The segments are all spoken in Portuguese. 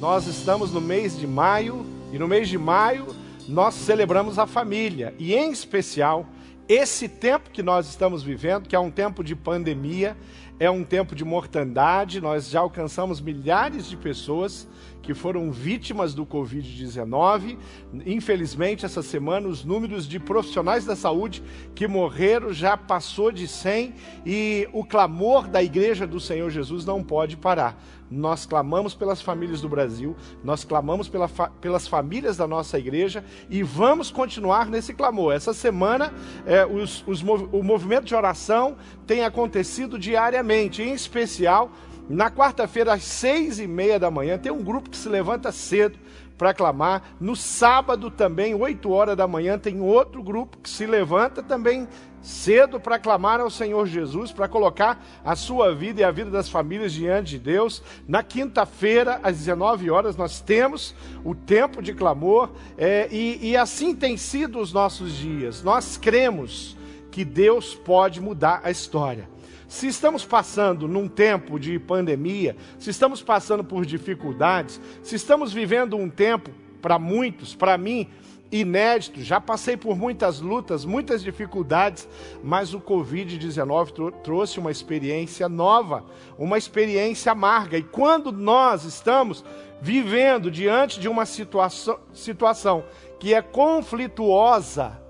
Nós estamos no mês de maio e no mês de maio nós celebramos a família e, em especial, esse tempo que nós estamos vivendo, que é um tempo de pandemia, é um tempo de mortandade, nós já alcançamos milhares de pessoas que foram vítimas do Covid-19. Infelizmente, essa semana, os números de profissionais da saúde que morreram já passou de 100 e o clamor da Igreja do Senhor Jesus não pode parar. Nós clamamos pelas famílias do Brasil, nós clamamos pela fa pelas famílias da nossa igreja e vamos continuar nesse clamor. Essa semana, é, os, os mov o movimento de oração tem acontecido diariamente, em especial na quarta-feira, às seis e meia da manhã, tem um grupo que se levanta cedo para clamar. No sábado também, oito horas da manhã, tem outro grupo que se levanta também cedo para clamar ao Senhor Jesus, para colocar a sua vida e a vida das famílias diante de Deus. Na quinta-feira, às 19 horas, nós temos o tempo de clamor é, e, e assim tem sido os nossos dias. Nós cremos que Deus pode mudar a história. Se estamos passando num tempo de pandemia, se estamos passando por dificuldades, se estamos vivendo um tempo, para muitos, para mim, inédito, já passei por muitas lutas, muitas dificuldades, mas o Covid-19 trou trouxe uma experiência nova, uma experiência amarga. E quando nós estamos vivendo diante de uma situação, situação que é conflituosa,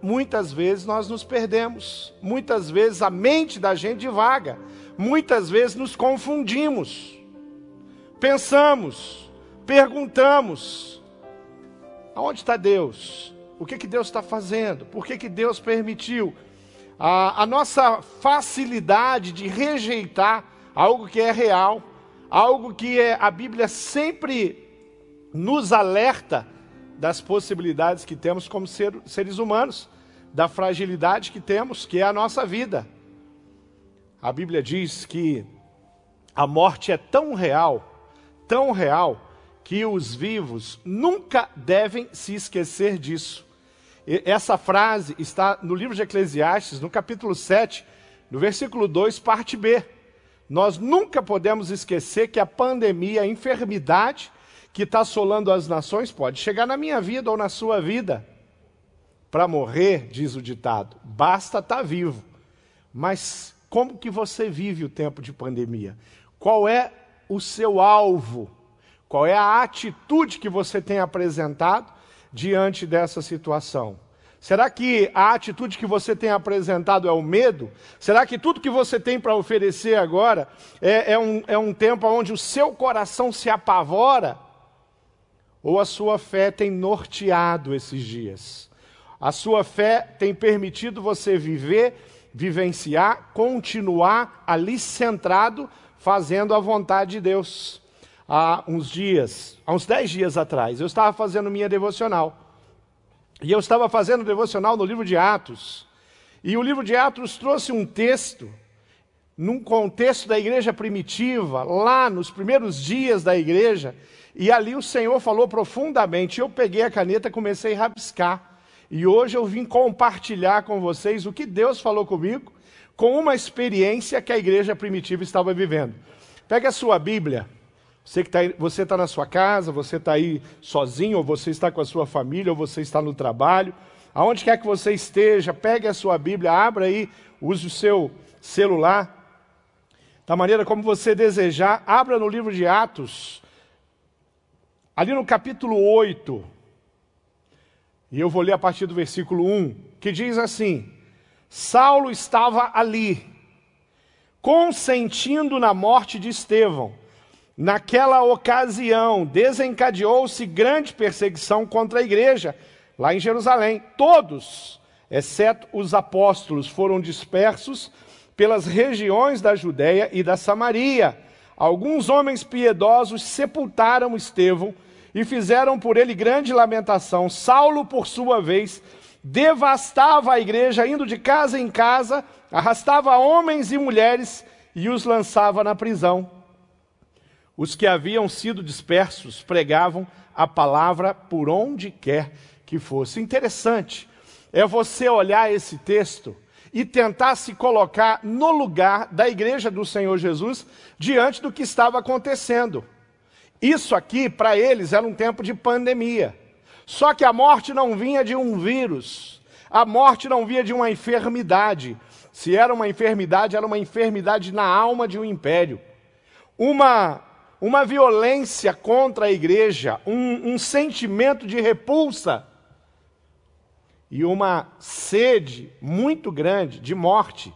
muitas vezes nós nos perdemos, muitas vezes a mente da gente divaga, muitas vezes nos confundimos, pensamos, perguntamos: aonde está Deus? O que, que Deus está fazendo? Por que, que Deus permitiu? A, a nossa facilidade de rejeitar algo que é real, algo que é, a Bíblia sempre nos alerta das possibilidades que temos como ser, seres humanos, da fragilidade que temos, que é a nossa vida. A Bíblia diz que a morte é tão real, tão real, que os vivos nunca devem se esquecer disso. E essa frase está no livro de Eclesiastes, no capítulo 7, no versículo 2, parte B. Nós nunca podemos esquecer que a pandemia, a enfermidade, que está assolando as nações pode chegar na minha vida ou na sua vida. Para morrer, diz o ditado, basta estar tá vivo. Mas como que você vive o tempo de pandemia? Qual é o seu alvo? Qual é a atitude que você tem apresentado diante dessa situação? Será que a atitude que você tem apresentado é o medo? Será que tudo que você tem para oferecer agora é, é, um, é um tempo onde o seu coração se apavora? Ou a sua fé tem norteado esses dias? A sua fé tem permitido você viver, vivenciar, continuar ali centrado, fazendo a vontade de Deus. Há uns dias, há uns dez dias atrás, eu estava fazendo minha devocional. E eu estava fazendo devocional no livro de Atos. E o livro de Atos trouxe um texto, num contexto da igreja primitiva, lá nos primeiros dias da igreja, e ali o Senhor falou profundamente. Eu peguei a caneta e comecei a rabiscar. E hoje eu vim compartilhar com vocês o que Deus falou comigo, com uma experiência que a igreja primitiva estava vivendo. Pega a sua Bíblia. Você que está você tá na sua casa, você está aí sozinho, ou você está com a sua família, ou você está no trabalho. Aonde quer que você esteja, pegue a sua Bíblia, abra aí, use o seu celular. Da maneira como você desejar, abra no livro de Atos, Ali no capítulo 8, e eu vou ler a partir do versículo 1, que diz assim: Saulo estava ali, consentindo na morte de Estevão. Naquela ocasião, desencadeou-se grande perseguição contra a igreja, lá em Jerusalém. Todos, exceto os apóstolos, foram dispersos pelas regiões da Judéia e da Samaria. Alguns homens piedosos sepultaram Estevão e fizeram por ele grande lamentação. Saulo, por sua vez, devastava a igreja, indo de casa em casa, arrastava homens e mulheres e os lançava na prisão. Os que haviam sido dispersos pregavam a palavra por onde quer que fosse. Interessante é você olhar esse texto e tentar se colocar no lugar da igreja do Senhor Jesus diante do que estava acontecendo. Isso aqui, para eles, era um tempo de pandemia. Só que a morte não vinha de um vírus, a morte não vinha de uma enfermidade. Se era uma enfermidade, era uma enfermidade na alma de um império. Uma, uma violência contra a igreja, um, um sentimento de repulsa e uma sede muito grande de morte.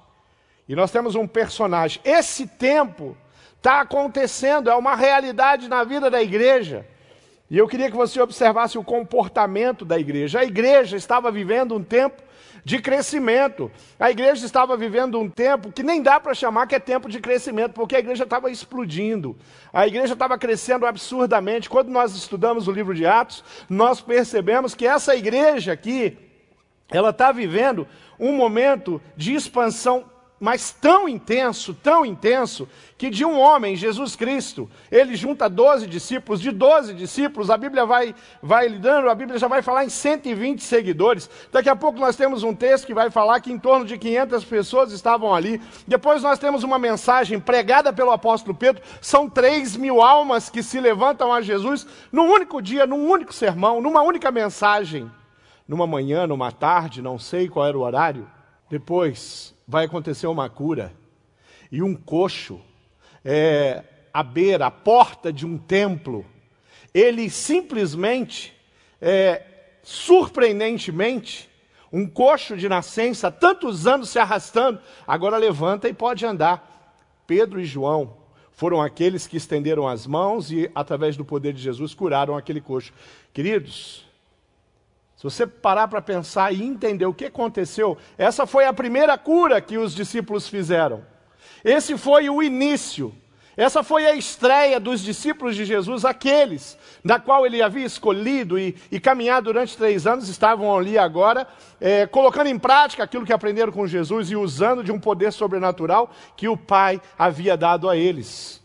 E nós temos um personagem. Esse tempo está acontecendo, é uma realidade na vida da igreja. E eu queria que você observasse o comportamento da igreja. A igreja estava vivendo um tempo de crescimento. A igreja estava vivendo um tempo que nem dá para chamar que é tempo de crescimento, porque a igreja estava explodindo. A igreja estava crescendo absurdamente. Quando nós estudamos o livro de Atos, nós percebemos que essa igreja aqui, ela está vivendo um momento de expansão mas tão intenso, tão intenso, que de um homem, Jesus Cristo, ele junta 12 discípulos, de 12 discípulos, a Bíblia vai, vai lidando, a Bíblia já vai falar em 120 seguidores. Daqui a pouco nós temos um texto que vai falar que em torno de 500 pessoas estavam ali. Depois nós temos uma mensagem pregada pelo apóstolo Pedro, são 3 mil almas que se levantam a Jesus num único dia, num único sermão, numa única mensagem. Numa manhã, numa tarde, não sei qual era o horário. Depois, vai acontecer uma cura. E um coxo, é, à beira, à porta de um templo, ele simplesmente, é, surpreendentemente, um coxo de nascença, tantos anos se arrastando, agora levanta e pode andar. Pedro e João foram aqueles que estenderam as mãos e, através do poder de Jesus, curaram aquele coxo. Queridos, se você parar para pensar e entender o que aconteceu, essa foi a primeira cura que os discípulos fizeram. Esse foi o início. Essa foi a estreia dos discípulos de Jesus, aqueles da qual ele havia escolhido e, e caminhado durante três anos, estavam ali agora, é, colocando em prática aquilo que aprenderam com Jesus e usando de um poder sobrenatural que o Pai havia dado a eles.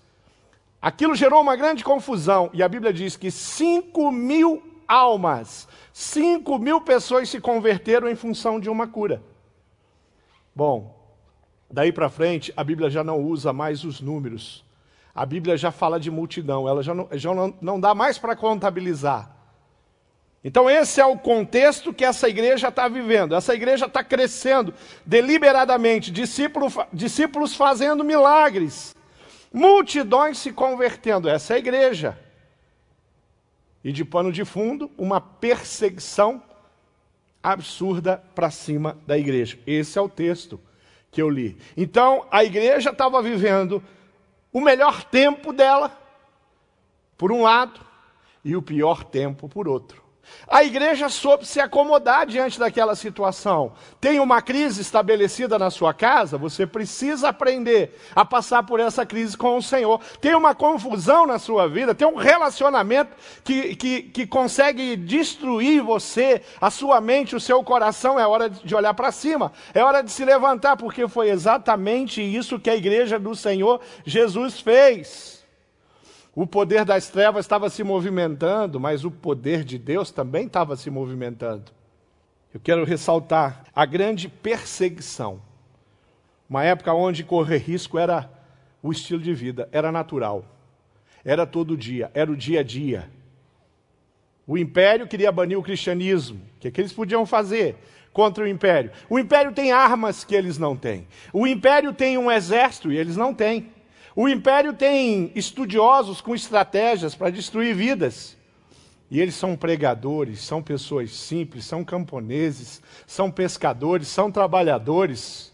Aquilo gerou uma grande confusão, e a Bíblia diz que cinco mil almas 5 mil pessoas se converteram em função de uma cura. Bom, daí para frente, a Bíblia já não usa mais os números. A Bíblia já fala de multidão, ela já não, já não, não dá mais para contabilizar. Então, esse é o contexto que essa igreja está vivendo. Essa igreja está crescendo deliberadamente, discípulo, discípulos fazendo milagres, multidões se convertendo. Essa é a igreja e de pano de fundo, uma perseguição absurda para cima da igreja. Esse é o texto que eu li. Então, a igreja estava vivendo o melhor tempo dela, por um lado, e o pior tempo por outro. A igreja soube se acomodar diante daquela situação. Tem uma crise estabelecida na sua casa, você precisa aprender a passar por essa crise com o Senhor. Tem uma confusão na sua vida, tem um relacionamento que, que, que consegue destruir você, a sua mente, o seu coração. É hora de olhar para cima, é hora de se levantar, porque foi exatamente isso que a igreja do Senhor Jesus fez. O poder das trevas estava se movimentando, mas o poder de Deus também estava se movimentando. Eu quero ressaltar a grande perseguição. Uma época onde correr risco era o estilo de vida, era natural. Era todo dia, era o dia a dia. O império queria banir o cristianismo. O que, é que eles podiam fazer contra o império? O império tem armas que eles não têm. O império tem um exército e eles não têm. O império tem estudiosos com estratégias para destruir vidas. E eles são pregadores, são pessoas simples, são camponeses, são pescadores, são trabalhadores.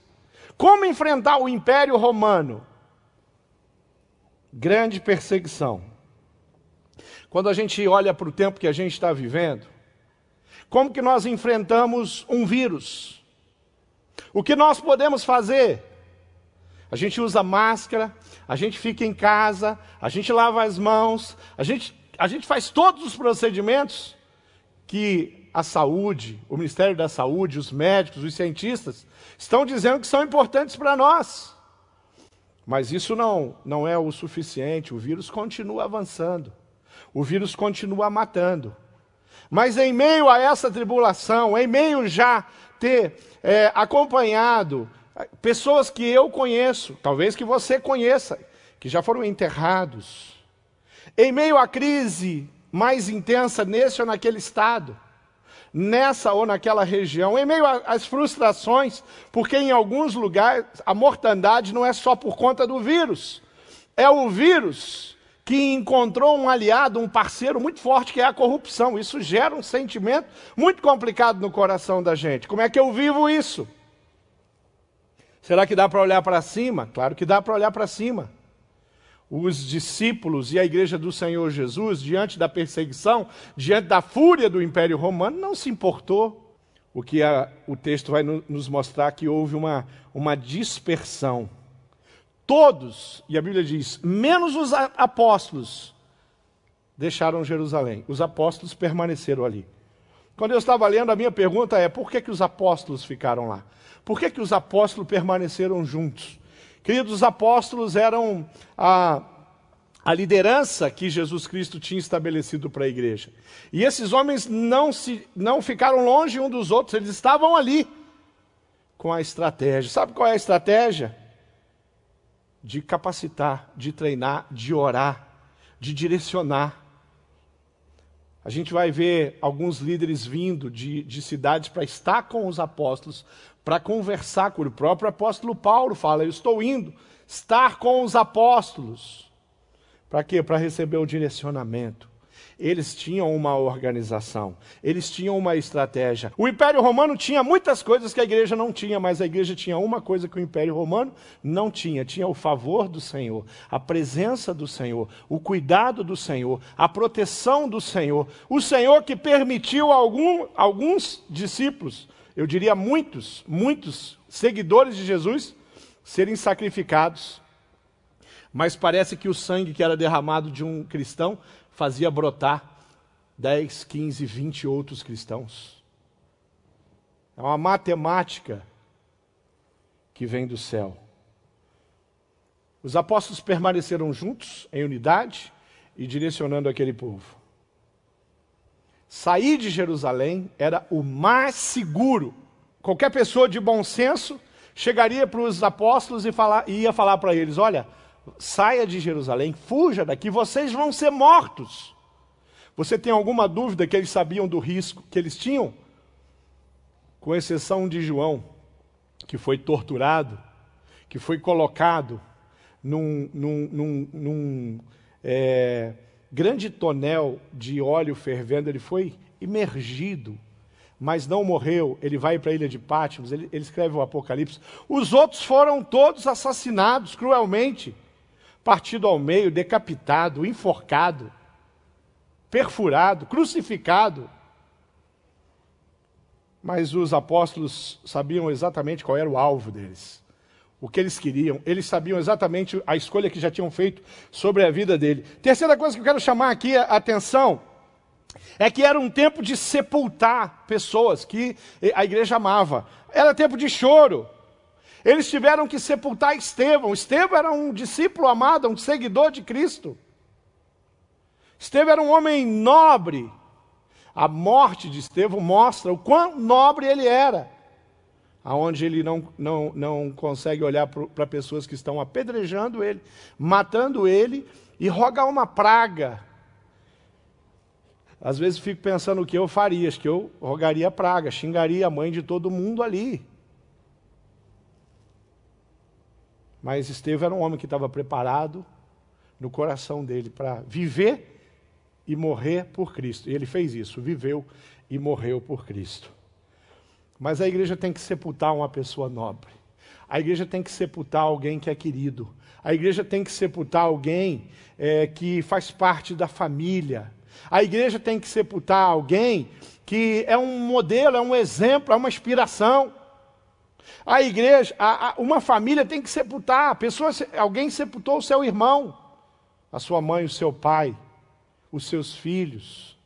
Como enfrentar o império romano? Grande perseguição. Quando a gente olha para o tempo que a gente está vivendo, como que nós enfrentamos um vírus? O que nós podemos fazer? A gente usa máscara, a gente fica em casa, a gente lava as mãos, a gente, a gente faz todos os procedimentos que a saúde, o Ministério da Saúde, os médicos, os cientistas estão dizendo que são importantes para nós. Mas isso não, não é o suficiente, o vírus continua avançando, o vírus continua matando. Mas em meio a essa tribulação, em meio já ter é, acompanhado Pessoas que eu conheço, talvez que você conheça, que já foram enterrados. Em meio à crise mais intensa nesse ou naquele estado, nessa ou naquela região, em meio às frustrações, porque em alguns lugares a mortandade não é só por conta do vírus, é o vírus que encontrou um aliado, um parceiro muito forte, que é a corrupção. Isso gera um sentimento muito complicado no coração da gente. Como é que eu vivo isso? Será que dá para olhar para cima? Claro que dá para olhar para cima. Os discípulos e a igreja do Senhor Jesus, diante da perseguição, diante da fúria do Império Romano, não se importou. O que a, o texto vai no, nos mostrar que houve uma, uma dispersão. Todos, e a Bíblia diz, menos os apóstolos, deixaram Jerusalém. Os apóstolos permaneceram ali. Quando eu estava lendo, a minha pergunta é: por que, que os apóstolos ficaram lá? Por que, que os apóstolos permaneceram juntos? Queridos, os apóstolos eram a, a liderança que Jesus Cristo tinha estabelecido para a igreja. E esses homens não, se, não ficaram longe um dos outros, eles estavam ali com a estratégia. Sabe qual é a estratégia? De capacitar, de treinar, de orar, de direcionar. A gente vai ver alguns líderes vindo de, de cidades para estar com os apóstolos, para conversar com. O próprio apóstolo Paulo fala: Eu estou indo estar com os apóstolos. Para quê? Para receber o direcionamento. Eles tinham uma organização, eles tinham uma estratégia. O Império Romano tinha muitas coisas que a igreja não tinha, mas a igreja tinha uma coisa que o Império Romano não tinha: tinha o favor do Senhor, a presença do Senhor, o cuidado do Senhor, a proteção do Senhor. O Senhor que permitiu algum, alguns discípulos eu diria muitos, muitos seguidores de Jesus serem sacrificados. Mas parece que o sangue que era derramado de um cristão fazia brotar 10, 15, 20 outros cristãos. É uma matemática que vem do céu. Os apóstolos permaneceram juntos, em unidade e direcionando aquele povo. Sair de Jerusalém era o mais seguro. Qualquer pessoa de bom senso chegaria para os apóstolos e falar, ia falar para eles: olha, saia de Jerusalém, fuja daqui, vocês vão ser mortos. Você tem alguma dúvida que eles sabiam do risco que eles tinham? Com exceção de João, que foi torturado, que foi colocado num, num, num, num é, grande tonel de óleo fervendo, ele foi imergido, mas não morreu. Ele vai para a ilha de Patmos, ele, ele escreve o Apocalipse. Os outros foram todos assassinados cruelmente, partido ao meio, decapitado, enforcado, perfurado, crucificado. Mas os apóstolos sabiam exatamente qual era o alvo deles o que eles queriam, eles sabiam exatamente a escolha que já tinham feito sobre a vida dele. Terceira coisa que eu quero chamar aqui a atenção é que era um tempo de sepultar pessoas que a igreja amava. Era tempo de choro. Eles tiveram que sepultar Estevão. Estevão era um discípulo amado, um seguidor de Cristo. Estevão era um homem nobre. A morte de Estevão mostra o quão nobre ele era aonde ele não, não, não consegue olhar para pessoas que estão apedrejando ele, matando ele, e rogar uma praga. Às vezes fico pensando o que eu faria, acho que eu rogaria praga, xingaria a mãe de todo mundo ali. Mas Estevão era um homem que estava preparado no coração dele para viver e morrer por Cristo. E ele fez isso, viveu e morreu por Cristo. Mas a igreja tem que sepultar uma pessoa nobre. A igreja tem que sepultar alguém que é querido. A igreja tem que sepultar alguém é, que faz parte da família. A igreja tem que sepultar alguém que é um modelo, é um exemplo, é uma inspiração. A igreja, a, a, uma família tem que sepultar. Pessoa, alguém sepultou o seu irmão, a sua mãe, o seu pai, os seus filhos.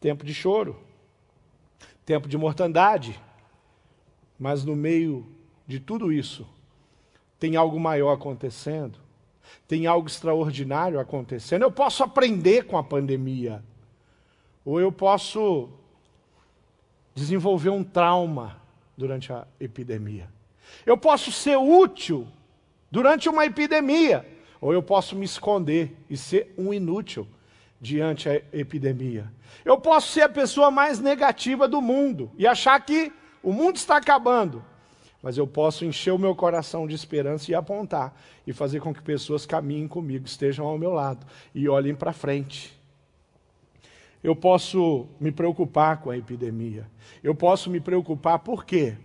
Tempo de choro tempo de mortandade. Mas no meio de tudo isso, tem algo maior acontecendo, tem algo extraordinário acontecendo. Eu posso aprender com a pandemia, ou eu posso desenvolver um trauma durante a epidemia. Eu posso ser útil durante uma epidemia, ou eu posso me esconder e ser um inútil diante da epidemia. Eu posso ser a pessoa mais negativa do mundo e achar que o mundo está acabando. Mas eu posso encher o meu coração de esperança e apontar e fazer com que pessoas caminhem comigo, estejam ao meu lado e olhem para frente. Eu posso me preocupar com a epidemia. Eu posso me preocupar por quê?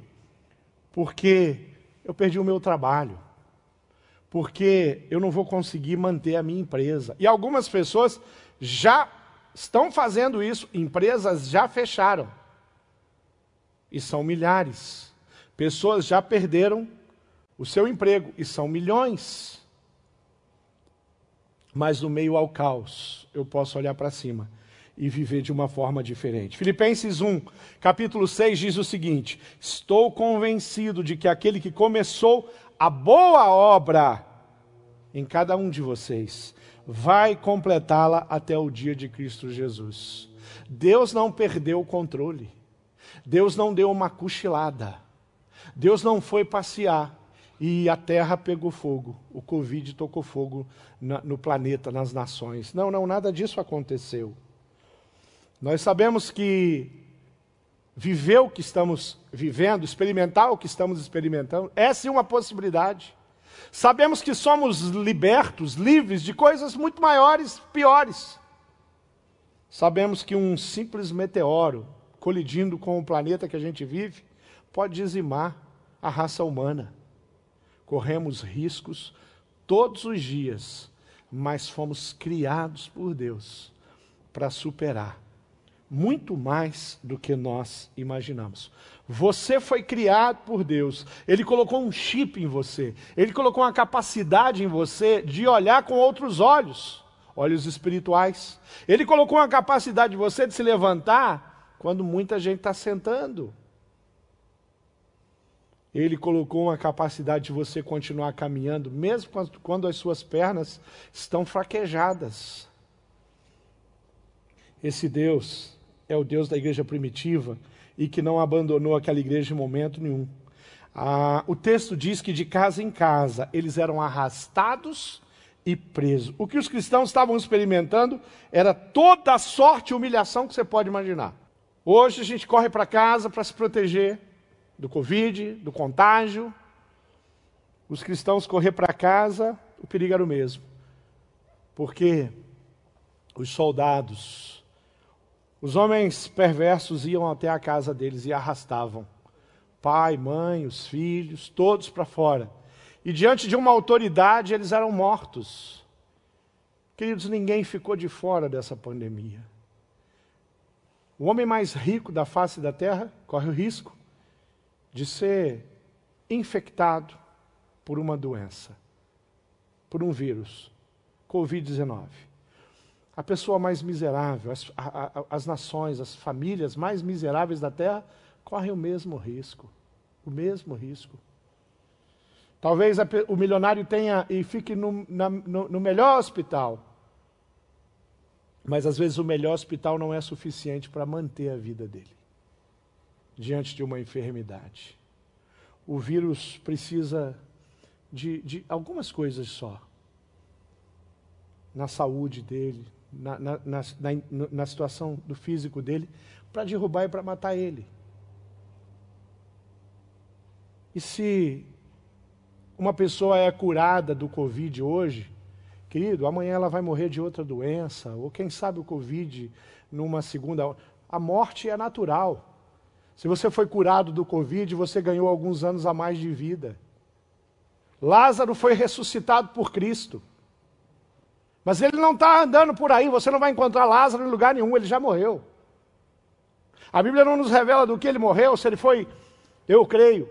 Porque eu perdi o meu trabalho. Porque eu não vou conseguir manter a minha empresa. E algumas pessoas já estão fazendo isso, empresas já fecharam. E são milhares. Pessoas já perderam o seu emprego, e são milhões. Mas no meio ao caos, eu posso olhar para cima e viver de uma forma diferente. Filipenses 1, capítulo 6 diz o seguinte: Estou convencido de que aquele que começou a boa obra em cada um de vocês vai completá-la até o dia de Cristo Jesus. Deus não perdeu o controle. Deus não deu uma cochilada. Deus não foi passear e a terra pegou fogo. O Covid tocou fogo no planeta, nas nações. Não, não, nada disso aconteceu. Nós sabemos que viver o que estamos vivendo, experimentar o que estamos experimentando, é sim uma possibilidade. Sabemos que somos libertos, livres de coisas muito maiores, piores. Sabemos que um simples meteoro colidindo com o planeta que a gente vive pode dizimar a raça humana. Corremos riscos todos os dias, mas fomos criados por Deus para superar muito mais do que nós imaginamos. Você foi criado por Deus. Ele colocou um chip em você. Ele colocou uma capacidade em você de olhar com outros olhos, olhos espirituais. Ele colocou uma capacidade em você de se levantar quando muita gente está sentando. Ele colocou uma capacidade de você continuar caminhando, mesmo quando as suas pernas estão fraquejadas. Esse Deus é o Deus da igreja primitiva e que não abandonou aquela igreja em momento nenhum. Ah, o texto diz que de casa em casa eles eram arrastados e presos. O que os cristãos estavam experimentando era toda a sorte e humilhação que você pode imaginar. Hoje a gente corre para casa para se proteger do Covid, do contágio. Os cristãos correr para casa, o perigo era o mesmo. Porque os soldados os homens perversos iam até a casa deles e arrastavam pai, mãe, os filhos, todos para fora. E diante de uma autoridade, eles eram mortos. Queridos, ninguém ficou de fora dessa pandemia. O homem mais rico da face da terra corre o risco de ser infectado por uma doença, por um vírus, Covid-19 a pessoa mais miserável, as, a, a, as nações, as famílias mais miseráveis da terra correm o mesmo risco. O mesmo risco. Talvez a, o milionário tenha e fique no, na, no, no melhor hospital. Mas às vezes o melhor hospital não é suficiente para manter a vida dele diante de uma enfermidade. O vírus precisa de, de algumas coisas só na saúde dele, na, na, na, na situação do físico dele para derrubar e para matar ele. E se uma pessoa é curada do Covid hoje, querido, amanhã ela vai morrer de outra doença, ou quem sabe o Covid numa segunda. A morte é natural. Se você foi curado do Covid, você ganhou alguns anos a mais de vida. Lázaro foi ressuscitado por Cristo. Mas ele não está andando por aí, você não vai encontrar Lázaro em lugar nenhum, ele já morreu. A Bíblia não nos revela do que ele morreu, se ele foi, eu creio,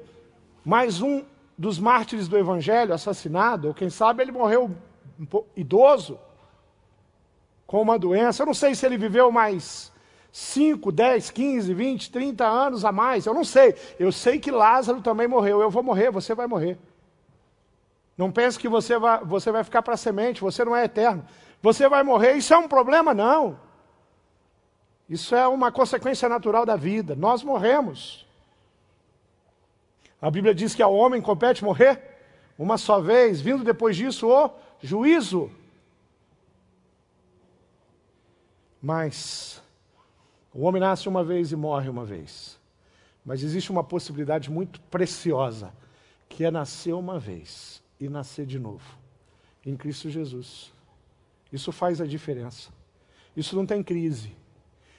mais um dos mártires do Evangelho assassinado, ou quem sabe ele morreu idoso, com uma doença. Eu não sei se ele viveu mais 5, 10, 15, 20, 30 anos a mais, eu não sei. Eu sei que Lázaro também morreu. Eu vou morrer, você vai morrer. Não pense que você vai, você vai ficar para semente, você não é eterno. Você vai morrer, isso é um problema? Não. Isso é uma consequência natural da vida. Nós morremos. A Bíblia diz que ao homem compete morrer uma só vez, vindo depois disso o juízo. Mas o homem nasce uma vez e morre uma vez. Mas existe uma possibilidade muito preciosa, que é nascer uma vez e nascer de novo em Cristo Jesus. Isso faz a diferença. Isso não tem crise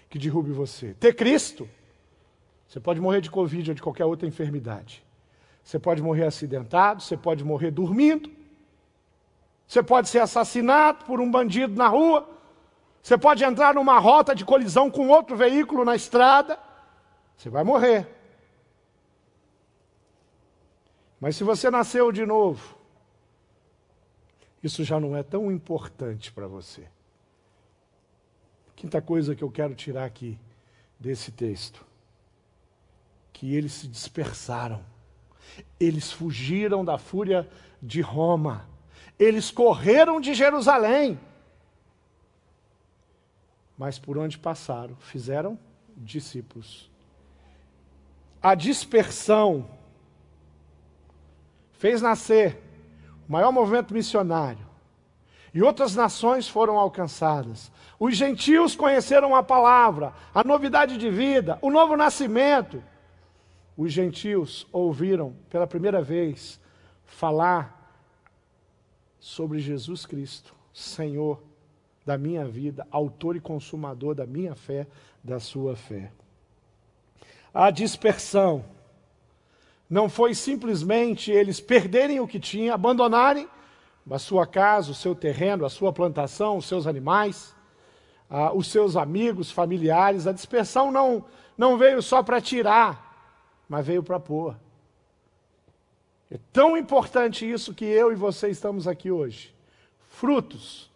que derrube você. Ter Cristo, você pode morrer de Covid ou de qualquer outra enfermidade. Você pode morrer acidentado, você pode morrer dormindo, você pode ser assassinado por um bandido na rua, você pode entrar numa rota de colisão com outro veículo na estrada, você vai morrer. Mas se você nasceu de novo, isso já não é tão importante para você. Quinta coisa que eu quero tirar aqui desse texto: que eles se dispersaram, eles fugiram da fúria de Roma, eles correram de Jerusalém, mas por onde passaram, fizeram discípulos. A dispersão fez nascer maior movimento missionário. E outras nações foram alcançadas. Os gentios conheceram a palavra, a novidade de vida, o novo nascimento. Os gentios ouviram pela primeira vez falar sobre Jesus Cristo, Senhor da minha vida, autor e consumador da minha fé, da sua fé. A dispersão não foi simplesmente eles perderem o que tinham, abandonarem a sua casa, o seu terreno, a sua plantação, os seus animais, uh, os seus amigos, familiares. A dispersão não, não veio só para tirar, mas veio para pôr. É tão importante isso que eu e você estamos aqui hoje. Frutos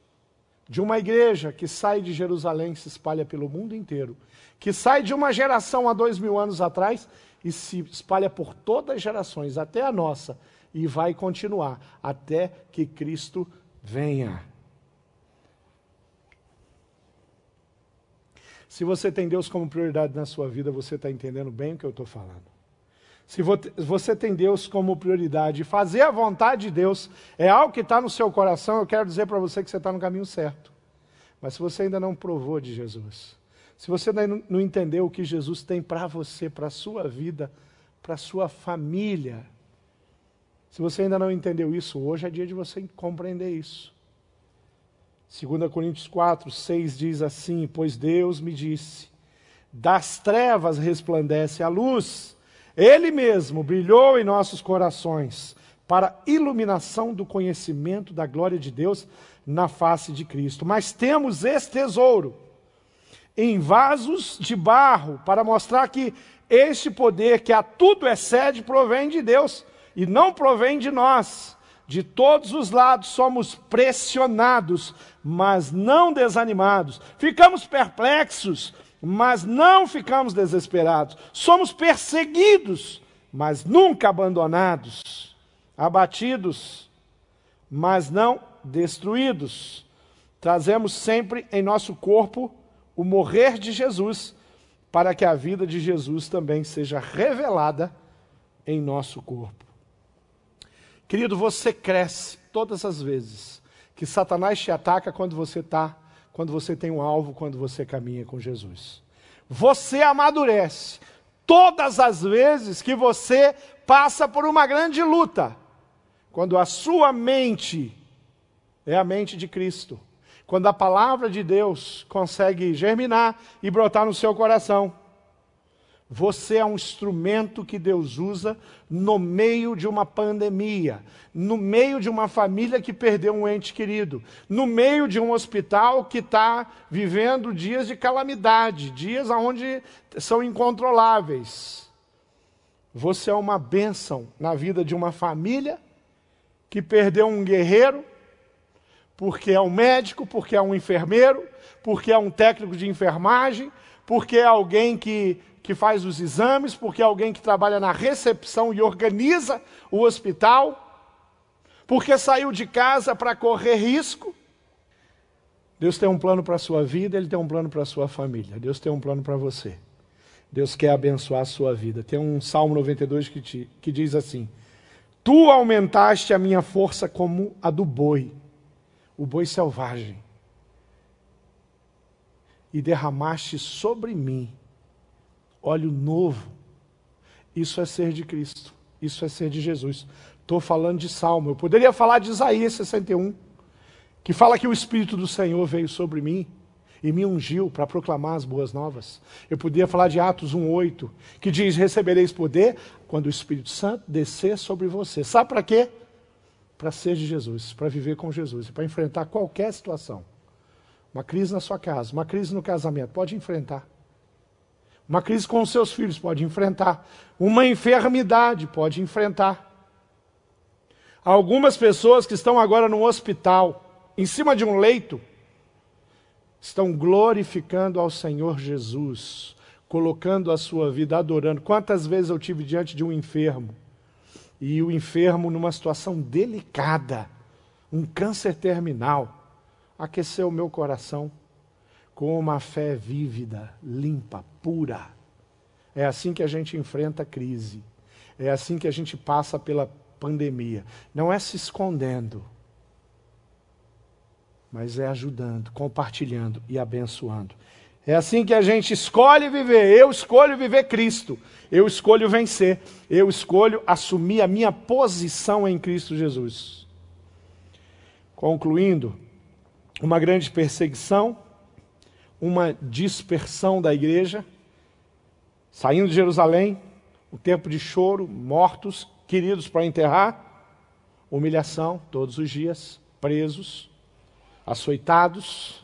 de uma igreja que sai de Jerusalém e se espalha pelo mundo inteiro, que sai de uma geração há dois mil anos atrás e se espalha por todas as gerações, até a nossa, e vai continuar até que Cristo venha. Se você tem Deus como prioridade na sua vida, você está entendendo bem o que eu estou falando. Se você tem Deus como prioridade, fazer a vontade de Deus é algo que está no seu coração, eu quero dizer para você que você está no caminho certo. Mas se você ainda não provou de Jesus, se você não entendeu o que Jesus tem para você, para a sua vida, para a sua família, se você ainda não entendeu isso, hoje é dia de você compreender isso. 2 Coríntios 4, 6 diz assim: Pois Deus me disse, das trevas resplandece a luz, Ele mesmo brilhou em nossos corações, para iluminação do conhecimento da glória de Deus na face de Cristo. Mas temos esse tesouro em vasos de barro, para mostrar que este poder que a tudo excede provém de Deus e não provém de nós. De todos os lados somos pressionados, mas não desanimados. Ficamos perplexos, mas não ficamos desesperados. Somos perseguidos, mas nunca abandonados. Abatidos, mas não destruídos. Trazemos sempre em nosso corpo o morrer de Jesus, para que a vida de Jesus também seja revelada em nosso corpo. Querido, você cresce todas as vezes que Satanás te ataca quando você está, quando você tem um alvo, quando você caminha com Jesus. Você amadurece todas as vezes que você passa por uma grande luta, quando a sua mente é a mente de Cristo quando a palavra de Deus consegue germinar e brotar no seu coração. Você é um instrumento que Deus usa no meio de uma pandemia, no meio de uma família que perdeu um ente querido, no meio de um hospital que está vivendo dias de calamidade, dias onde são incontroláveis. Você é uma bênção na vida de uma família que perdeu um guerreiro, porque é um médico, porque é um enfermeiro, porque é um técnico de enfermagem, porque é alguém que, que faz os exames, porque é alguém que trabalha na recepção e organiza o hospital, porque saiu de casa para correr risco. Deus tem um plano para a sua vida, Ele tem um plano para a sua família. Deus tem um plano para você. Deus quer abençoar a sua vida. Tem um Salmo 92 que, te, que diz assim: Tu aumentaste a minha força como a do boi o boi selvagem, e derramaste sobre mim óleo novo. Isso é ser de Cristo, isso é ser de Jesus. Estou falando de Salmo, eu poderia falar de Isaías 61, que fala que o Espírito do Senhor veio sobre mim e me ungiu para proclamar as boas novas. Eu podia falar de Atos 1:8, que diz: "Recebereis poder quando o Espírito Santo descer sobre você". Sabe para quê? Para ser de Jesus, para viver com Jesus, para enfrentar qualquer situação. Uma crise na sua casa, uma crise no casamento, pode enfrentar. Uma crise com os seus filhos, pode enfrentar. Uma enfermidade, pode enfrentar. Algumas pessoas que estão agora no hospital, em cima de um leito, estão glorificando ao Senhor Jesus, colocando a sua vida, adorando. Quantas vezes eu tive diante de um enfermo, e o enfermo numa situação delicada, um câncer terminal, aqueceu o meu coração com uma fé vívida, limpa, pura. É assim que a gente enfrenta a crise. É assim que a gente passa pela pandemia. Não é se escondendo, mas é ajudando, compartilhando e abençoando. É assim que a gente escolhe viver. Eu escolho viver Cristo. Eu escolho vencer. Eu escolho assumir a minha posição em Cristo Jesus. Concluindo, uma grande perseguição, uma dispersão da igreja, saindo de Jerusalém, o tempo de choro, mortos, queridos para enterrar, humilhação todos os dias, presos, açoitados,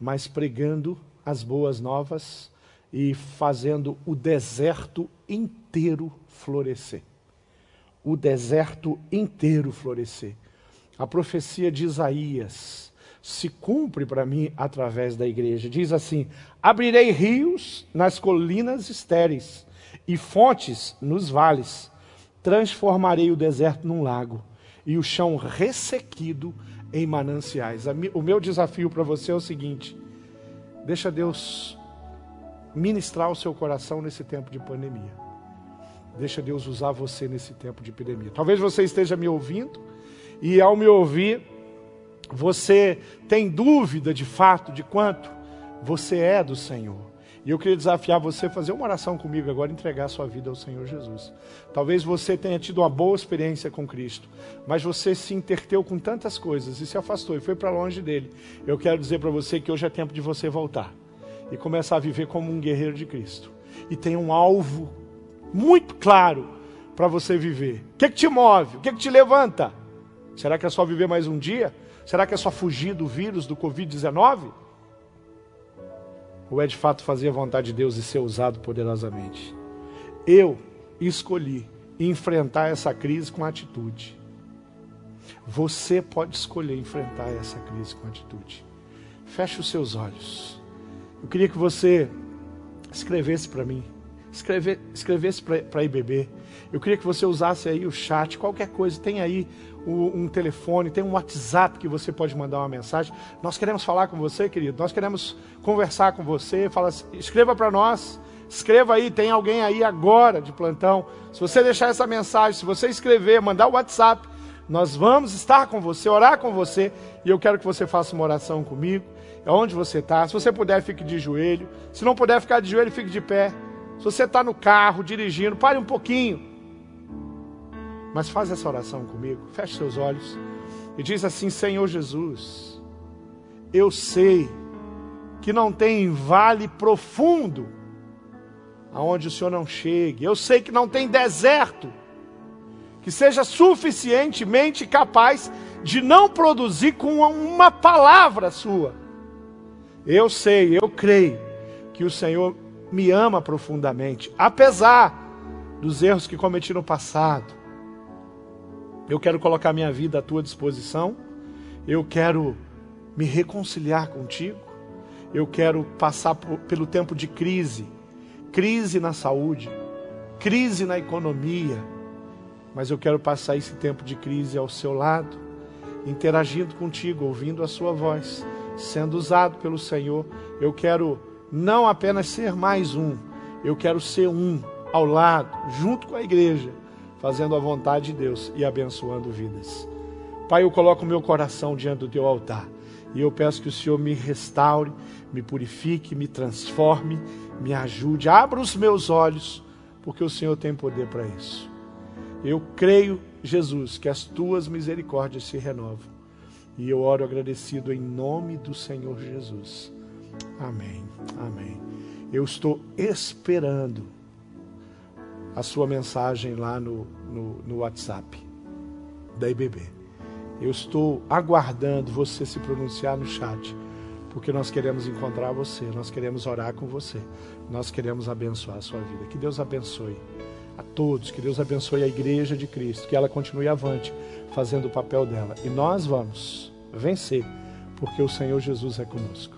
mas pregando as boas novas e fazendo o deserto inteiro florescer. O deserto inteiro florescer. A profecia de Isaías se cumpre para mim através da igreja. Diz assim: Abrirei rios nas colinas estéreis e fontes nos vales. Transformarei o deserto num lago e o chão ressequido em mananciais. O meu desafio para você é o seguinte: deixa Deus ministrar o seu coração nesse tempo de pandemia. Deixa Deus usar você nesse tempo de epidemia. Talvez você esteja me ouvindo e ao me ouvir, você tem dúvida de fato de quanto você é do Senhor. E eu queria desafiar você a fazer uma oração comigo agora, entregar a sua vida ao Senhor Jesus. Talvez você tenha tido uma boa experiência com Cristo, mas você se interteu com tantas coisas e se afastou e foi para longe dele. Eu quero dizer para você que hoje é tempo de você voltar e começar a viver como um guerreiro de Cristo. E tem um alvo muito claro para você viver. O que, é que te move? O que, é que te levanta? Será que é só viver mais um dia? Será que é só fugir do vírus, do Covid-19? Ou é de fato fazer a vontade de Deus e ser usado poderosamente? Eu escolhi enfrentar essa crise com atitude. Você pode escolher enfrentar essa crise com atitude. Feche os seus olhos. Eu queria que você escrevesse para mim, escreve, escrevesse para IBB. Eu queria que você usasse aí o chat, qualquer coisa. Tem aí um telefone, tem um WhatsApp que você pode mandar uma mensagem. Nós queremos falar com você, querido. Nós queremos conversar com você. Fala, escreva para nós. Escreva aí, tem alguém aí agora de plantão. Se você deixar essa mensagem, se você escrever, mandar o WhatsApp, nós vamos estar com você, orar com você. E eu quero que você faça uma oração comigo. É onde você está. Se você puder, fique de joelho. Se não puder ficar de joelho, fique de pé. Se você está no carro, dirigindo, pare um pouquinho. Mas faz essa oração comigo, feche seus olhos e diz assim: Senhor Jesus, eu sei que não tem vale profundo aonde o Senhor não chegue, eu sei que não tem deserto que seja suficientemente capaz de não produzir com uma palavra sua. Eu sei, eu creio que o Senhor me ama profundamente, apesar dos erros que cometi no passado, eu quero colocar minha vida à tua disposição. Eu quero me reconciliar contigo. Eu quero passar por, pelo tempo de crise crise na saúde, crise na economia. Mas eu quero passar esse tempo de crise ao seu lado, interagindo contigo, ouvindo a sua voz, sendo usado pelo Senhor. Eu quero não apenas ser mais um, eu quero ser um ao lado, junto com a igreja fazendo a vontade de Deus e abençoando vidas. Pai, eu coloco o meu coração diante do teu altar. E eu peço que o Senhor me restaure, me purifique, me transforme, me ajude, abra os meus olhos, porque o Senhor tem poder para isso. Eu creio, Jesus, que as tuas misericórdias se renovam. E eu oro agradecido em nome do Senhor Jesus. Amém. Amém. Eu estou esperando a sua mensagem lá no, no, no WhatsApp da IBB. Eu estou aguardando você se pronunciar no chat, porque nós queremos encontrar você, nós queremos orar com você, nós queremos abençoar a sua vida. Que Deus abençoe a todos, que Deus abençoe a igreja de Cristo, que ela continue avante, fazendo o papel dela. E nós vamos vencer, porque o Senhor Jesus é conosco.